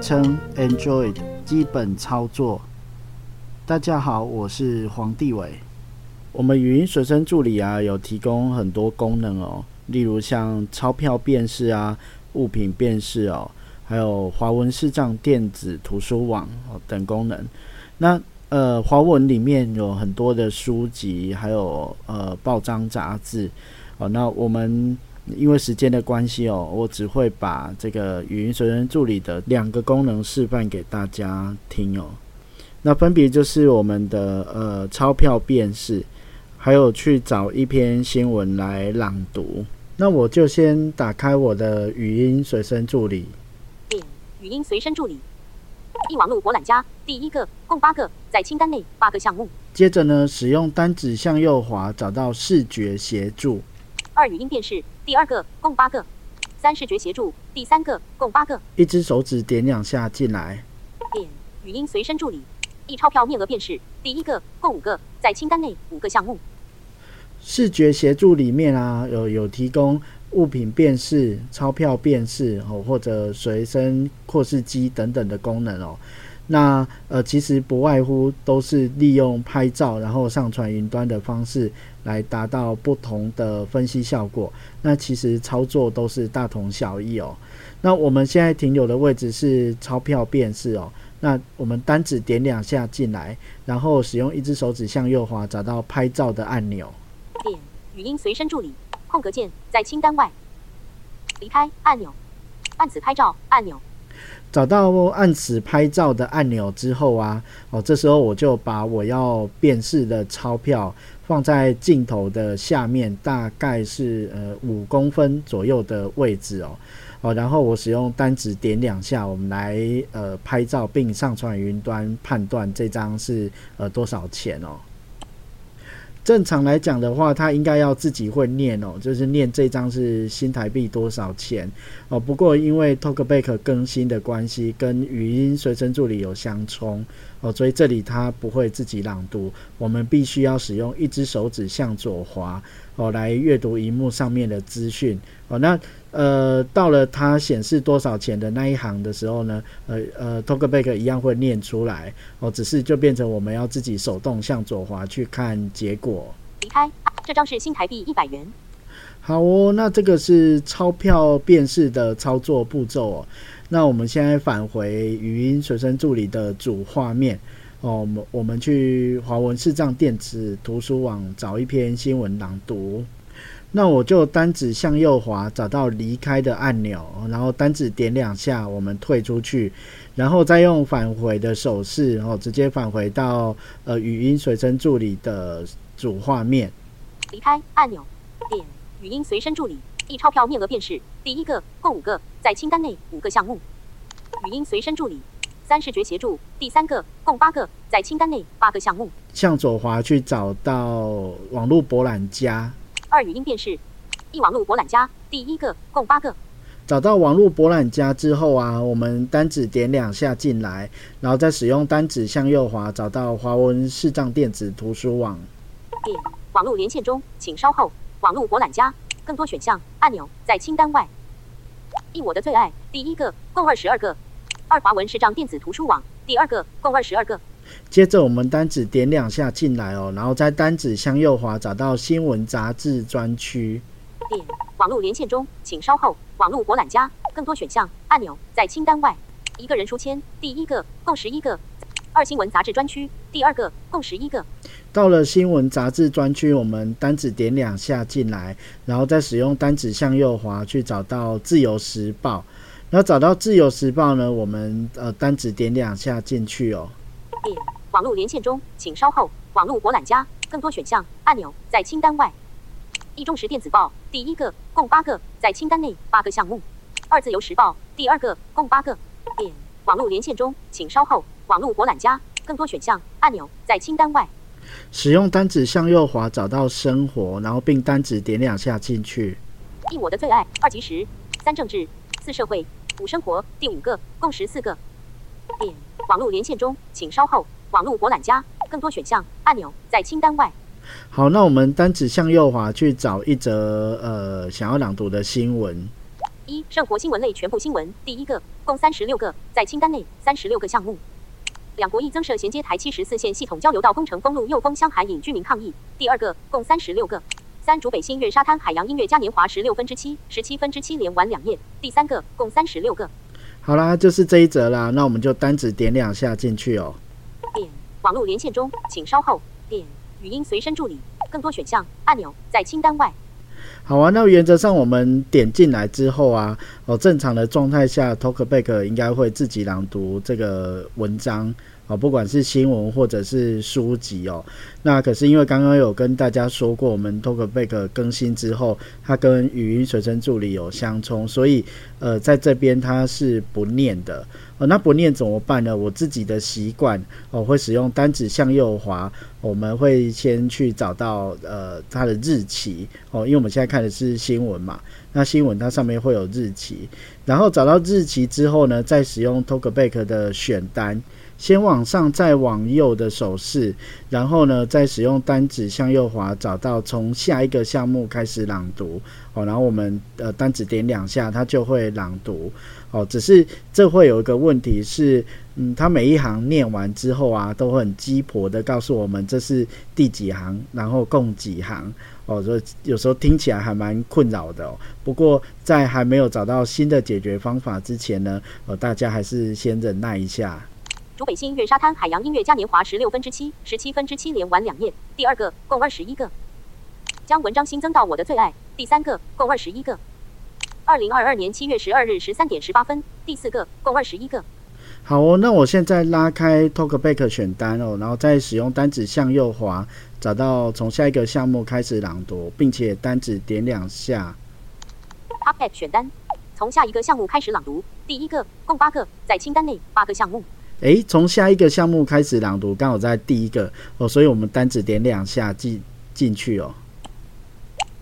称：Android 基本操作。大家好，我是黄帝伟。我们语音随身助理啊，有提供很多功能哦，例如像钞票辨识啊、物品辨识哦，还有华文视障电子图书网哦等功能。那呃，华文里面有很多的书籍，还有呃报章杂志哦。那我们因为时间的关系哦，我只会把这个语音随身助理的两个功能示范给大家听哦。那分别就是我们的呃钞票辨识，还有去找一篇新闻来朗读。那我就先打开我的语音随身助理。点语音随身助理，一网络博览家，第一个，共八个，在清单内八个项目。接着呢，使用单指向右滑找到视觉协助。二语音辨识，第二个，共八个。三视觉协助，第三个，共八个。一只手指点两下进来。点语音随身助理。一钞票面额辨识，第一个共五个，在清单内五个项目。视觉协助里面啊，有有提供物品辨识、钞票辨识哦，或者随身扩视机等等的功能哦。那呃，其实不外乎都是利用拍照然后上传云端的方式来达到不同的分析效果。那其实操作都是大同小异哦。那我们现在停留的位置是钞票辨识哦。那我们单指点两下进来，然后使用一只手指向右滑，找到拍照的按钮。点语音随身助理空格键在清单外，离开按钮，按此拍照按钮。找到按此拍照的按钮之后啊，哦，这时候我就把我要辨识的钞票放在镜头的下面，大概是呃五公分左右的位置哦。哦，然后我使用单指点两下，我们来呃拍照并上传云端，判断这张是呃多少钱哦。正常来讲的话，他应该要自己会念哦，就是念这张是新台币多少钱哦。不过因为 Talkback 更新的关系，跟语音随身助理有相冲哦，所以这里它不会自己朗读，我们必须要使用一只手指向左滑哦，来阅读荧幕上面的资讯哦。那呃，到了它显示多少钱的那一行的时候呢，呃呃，Talkback 一样会念出来哦，只是就变成我们要自己手动向左滑去看结果。离开，这张是新台币一百元。好哦，那这个是钞票辨识的操作步骤哦。那我们现在返回语音随身助理的主画面哦，我们我们去华文视障电子图书网找一篇新闻朗读。那我就单指向右滑，找到离开的按钮，然后单指点两下，我们退出去，然后再用返回的手势，然后直接返回到呃语音随身助理的主画面。离开按钮，点语音随身助理，一钞票面额便是，第一个共五个，在清单内五个项目。语音随身助理，三视觉协助，第三个共八个，在清单内八个项目。向左滑去找到网络博览家。二语音辨识，一网络博览家，第一个共八个。找到网络博览家之后啊，我们单指点两下进来，然后再使用单指向右滑，找到华文视障电子图书网。点网络连线中，请稍后。网络博览家，更多选项按钮在清单外。一我的最爱，第一个共二十二个。二华文视障电子图书网，第二个共二十二个。接着我们单指点两下进来哦，然后在单指向右滑找到新闻杂志专区。点网络连线中，请稍后。网络博览家，更多选项按钮在清单外。一个人书签，第一个共十一个。二新闻杂志专区，第二个共十一个。到了新闻杂志专区，我们单指点两下进来，然后再使用单指向右滑去找到自由时报。然后找到自由时报呢，我们呃单指点两下进去哦。点网络连线中，请稍后。网络博览家，更多选项按钮在清单外。一中时电子报第一个，共八个，在清单内八个项目。二自由时报第二个，共八个。点网络连线中，请稍后。网络博览家更多选项按钮在清单外。使用单指向右滑找到生活，然后并单指点两下进去。一我的最爱，二级时，三政治，四社会，五生活，第五个，共十四个。点网络连线中，请稍后。网络博览家更多选项按钮在清单外。好，那我们单指向右滑去找一则呃想要朗读的新闻。一生活新闻类全部新闻，第一个，共三十六个，在清单内三十六个项目。两国一增设衔接台七十四线系统交流道工程封路又封箱海引居民抗议，第二个，共三十六个。三竹北新月沙滩海洋音乐嘉年华十六分之七十七分之七连玩两夜，第三个，共三十六个。好啦，就是这一则啦，那我们就单指点两下进去哦。点网络连线中，请稍后。点语音随身助理更多选项按钮在清单外。好啊，那原则上我们点进来之后啊，哦，正常的状态下，Talkback 应该会自己朗读这个文章。哦，不管是新闻或者是书籍哦，那可是因为刚刚有跟大家说过，我们 Talkback 更新之后，它跟语音随身助理有相冲，所以呃，在这边它是不念的。哦，那不念怎么办呢？我自己的习惯哦，会使用单指向右滑，我们会先去找到呃它的日期哦，因为我们现在看的是新闻嘛，那新闻它上面会有日期，然后找到日期之后呢，再使用 Talkback 的选单。先往上，再往右的手势，然后呢，再使用单指向右滑，找到从下一个项目开始朗读哦。然后我们呃单指点两下，它就会朗读哦。只是这会有一个问题是，嗯，它每一行念完之后啊，都会很鸡婆的告诉我们这是第几行，然后共几行哦。所以有时候听起来还蛮困扰的。不过在还没有找到新的解决方法之前呢，呃，大家还是先忍耐一下。竹北新月沙滩海洋音乐嘉年华十六分之七十七分之七连完两页，第二个共二十一个。将文章新增到我的最爱，第三个共二十一个。二零二二年七月十二日十三点十八分，第四个共二十一个。好哦，那我现在拉开 Talkback 选单哦，然后再使用单指向右滑，找到从下一个项目开始朗读，并且单指点两下。Talkback 选单，从下一个项目开始朗读，第一个共八个，在清单内八个项目。诶，从下一个项目开始朗读，刚好在第一个哦，所以我们单指点两下进进去哦。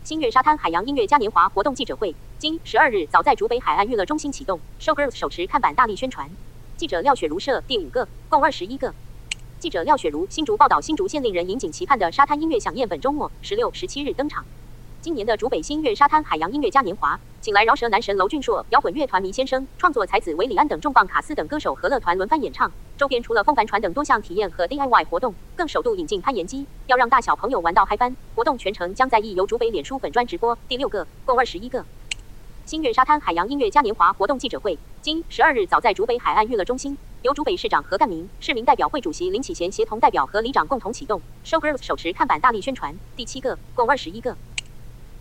新月沙滩海洋音乐嘉年华活动记者会，今十二日早在竹北海岸娱乐中心启动，Showgirls 手持看板大力宣传。记者廖雪如摄第五个，共二十一个。记者廖雪如新竹报道新竹县令人引颈期盼的沙滩音乐响宴，本周末十六、十七日登场。今年的竹北新月沙滩海洋音乐嘉年华。请来饶舌男神娄俊硕、摇滚乐团迷先生、创作才子韦礼安等重磅卡司等歌手和乐团轮番演唱。周边除了风帆船等多项体验和 DIY 活动，更首度引进攀岩机，要让大小朋友玩到嗨翻。活动全程将在意由竹北脸书粉专直播。第六个，共二十一个。新月沙滩海洋音乐嘉年华活动记者会，今十二日早在竹北海岸娱乐中心，由竹北市长何干明、市民代表会主席林启贤协同代表和里长共同启动，Showgirls 手持看板大力宣传。第七个，共二十一个。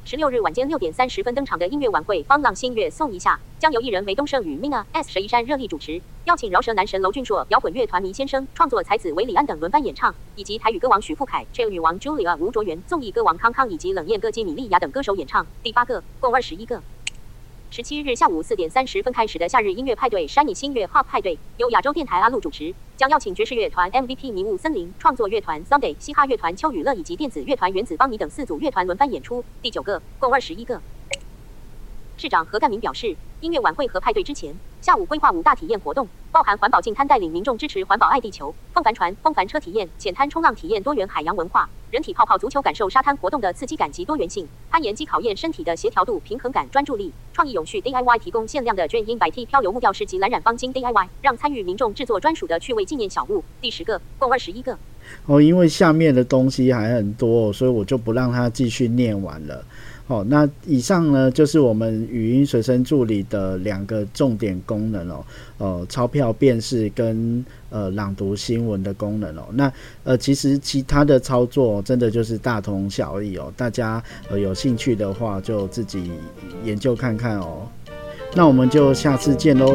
十六日晚间六点三十分登场的音乐晚会《方浪新月颂一下》，将由艺人韦东胜与 Mina S 佘一山热力主持，邀请饶舌男神娄俊硕、摇滚乐团迷先生、创作才子韦礼安等轮番演唱，以及台语歌王许富凯、Chill 女王 Julia 吴卓源、综艺歌王康康以及冷艳歌姬米莉亚等歌手演唱。第八个，共二十一个。十七日下午四点三十分开始的夏日音乐派对 Shiny 新月 Hop 派对，由亚洲电台阿路主持，将邀请爵士乐团 MVP 迷雾森林、创作乐团 Sunday、嘻哈乐团秋雨乐以及电子乐团原子邦尼等四组乐团轮番演出。第九个，共二十一个。市长何干明表示，音乐晚会和派对之前，下午规划五大体验活动，包含环保净滩带领民众支持环保爱地球、风帆船、风帆车体验、浅滩冲浪体验多元海洋文化、人体泡泡足球感受沙滩活动的刺激感及多元性、攀岩机考验身体的协调度、平衡感、专注力、创意永续 DIY 提供限量的卷音百 T 漂流木吊饰及蓝染方巾 DIY，让参与民众制作专属的趣味纪念小物。第十个，共二十一个。哦，因为下面的东西还很多，所以我就不让他继续念完了。好，那以上呢就是我们语音随身助理的两个重点功能哦，呃，钞票辨识跟呃朗读新闻的功能哦。那呃，其实其他的操作真的就是大同小异哦，大家呃有兴趣的话就自己研究看看哦。那我们就下次见喽。